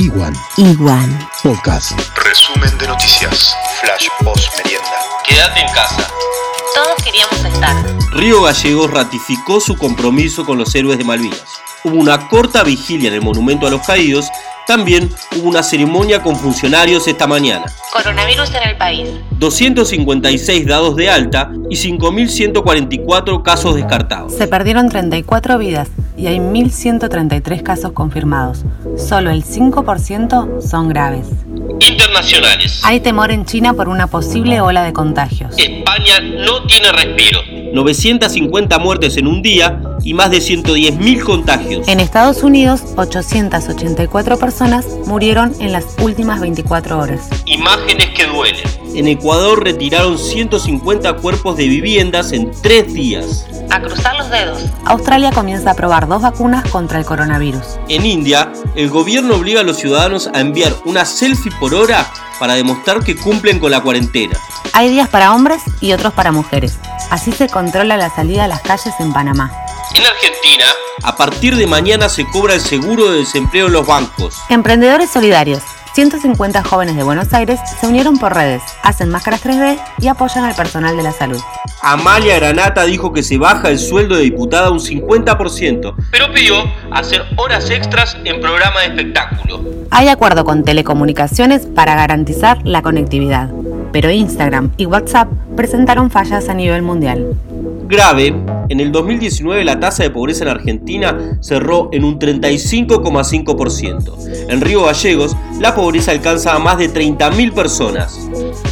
Iguan Iguan. Podcast. Resumen de noticias. Flash post merienda. Quédate en casa. Todos queríamos estar. Río Gallegos ratificó su compromiso con los héroes de Malvinas. Hubo una corta vigilia en el Monumento a los Caídos. También hubo una ceremonia con funcionarios esta mañana. Coronavirus en el país. 256 dados de alta y 5.144 casos descartados. Se perdieron 34 vidas y hay 1.133 casos confirmados. Solo el 5% son graves. Internacionales. Hay temor en China por una posible ola de contagios. España no tiene respiro. 950 muertes en un día y más de 110.000 contagios. En Estados Unidos, 884 personas murieron en las últimas 24 horas. Imágenes que duelen. En Ecuador retiraron 150 cuerpos de viviendas en tres días. A cruzar los dedos. Australia comienza a probar dos vacunas contra el coronavirus. En India, el gobierno obliga a los ciudadanos a enviar una selfie por hora para demostrar que cumplen con la cuarentena. Hay días para hombres y otros para mujeres. Así se controla la salida a las calles en Panamá. En Argentina, a partir de mañana se cobra el seguro de desempleo en los bancos. Emprendedores solidarios. 150 jóvenes de Buenos Aires se unieron por redes, hacen máscaras 3D y apoyan al personal de la salud. Amalia Granata dijo que se baja el sueldo de diputada un 50%, pero pidió hacer horas extras en programa de espectáculo. Hay acuerdo con telecomunicaciones para garantizar la conectividad, pero Instagram y WhatsApp presentaron fallas a nivel mundial. Grave, en el 2019 la tasa de pobreza en Argentina cerró en un 35,5%. En Río Gallegos, la pobreza alcanza a más de 30.000 personas.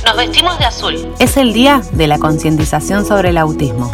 Nos vestimos de azul. Es el día de la concientización sobre el autismo.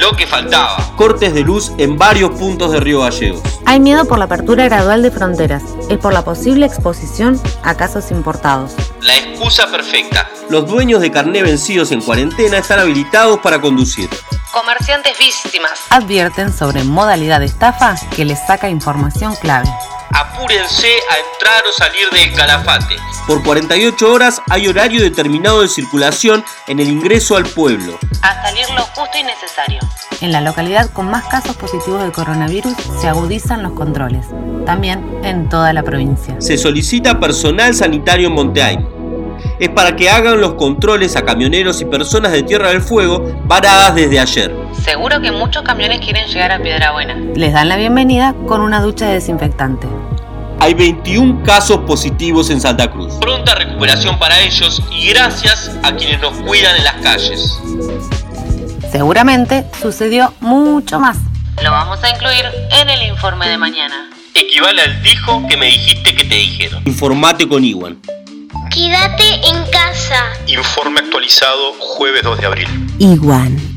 Lo que faltaba. Cortes de luz en varios puntos de Río Gallegos. Hay miedo por la apertura gradual de fronteras. Es por la posible exposición a casos importados. La excusa perfecta. Los dueños de carné vencidos en cuarentena están habilitados para conducir. Comerciantes víctimas. Advierten sobre modalidad de estafa que les saca información clave. Apúrense a entrar o salir del calafate. Por 48 horas hay horario determinado de circulación en el ingreso al pueblo. A salir lo justo y necesario. En la localidad con más casos positivos de coronavirus se agudizan los controles, también en toda la provincia. Se solicita personal sanitario en Monteaim. Es para que hagan los controles a camioneros y personas de Tierra del Fuego varadas desde ayer. Seguro que muchos camiones quieren llegar a Piedrabuena. Les dan la bienvenida con una ducha de desinfectante. Hay 21 casos positivos en Santa Cruz. Pronta recuperación para ellos y gracias a quienes nos cuidan en las calles. Seguramente sucedió mucho más. Lo vamos a incluir en el informe de mañana. Equivale al dijo que me dijiste que te dijeron. Informate con Iwan. Quédate en casa. Informe actualizado jueves 2 de abril. Iguan.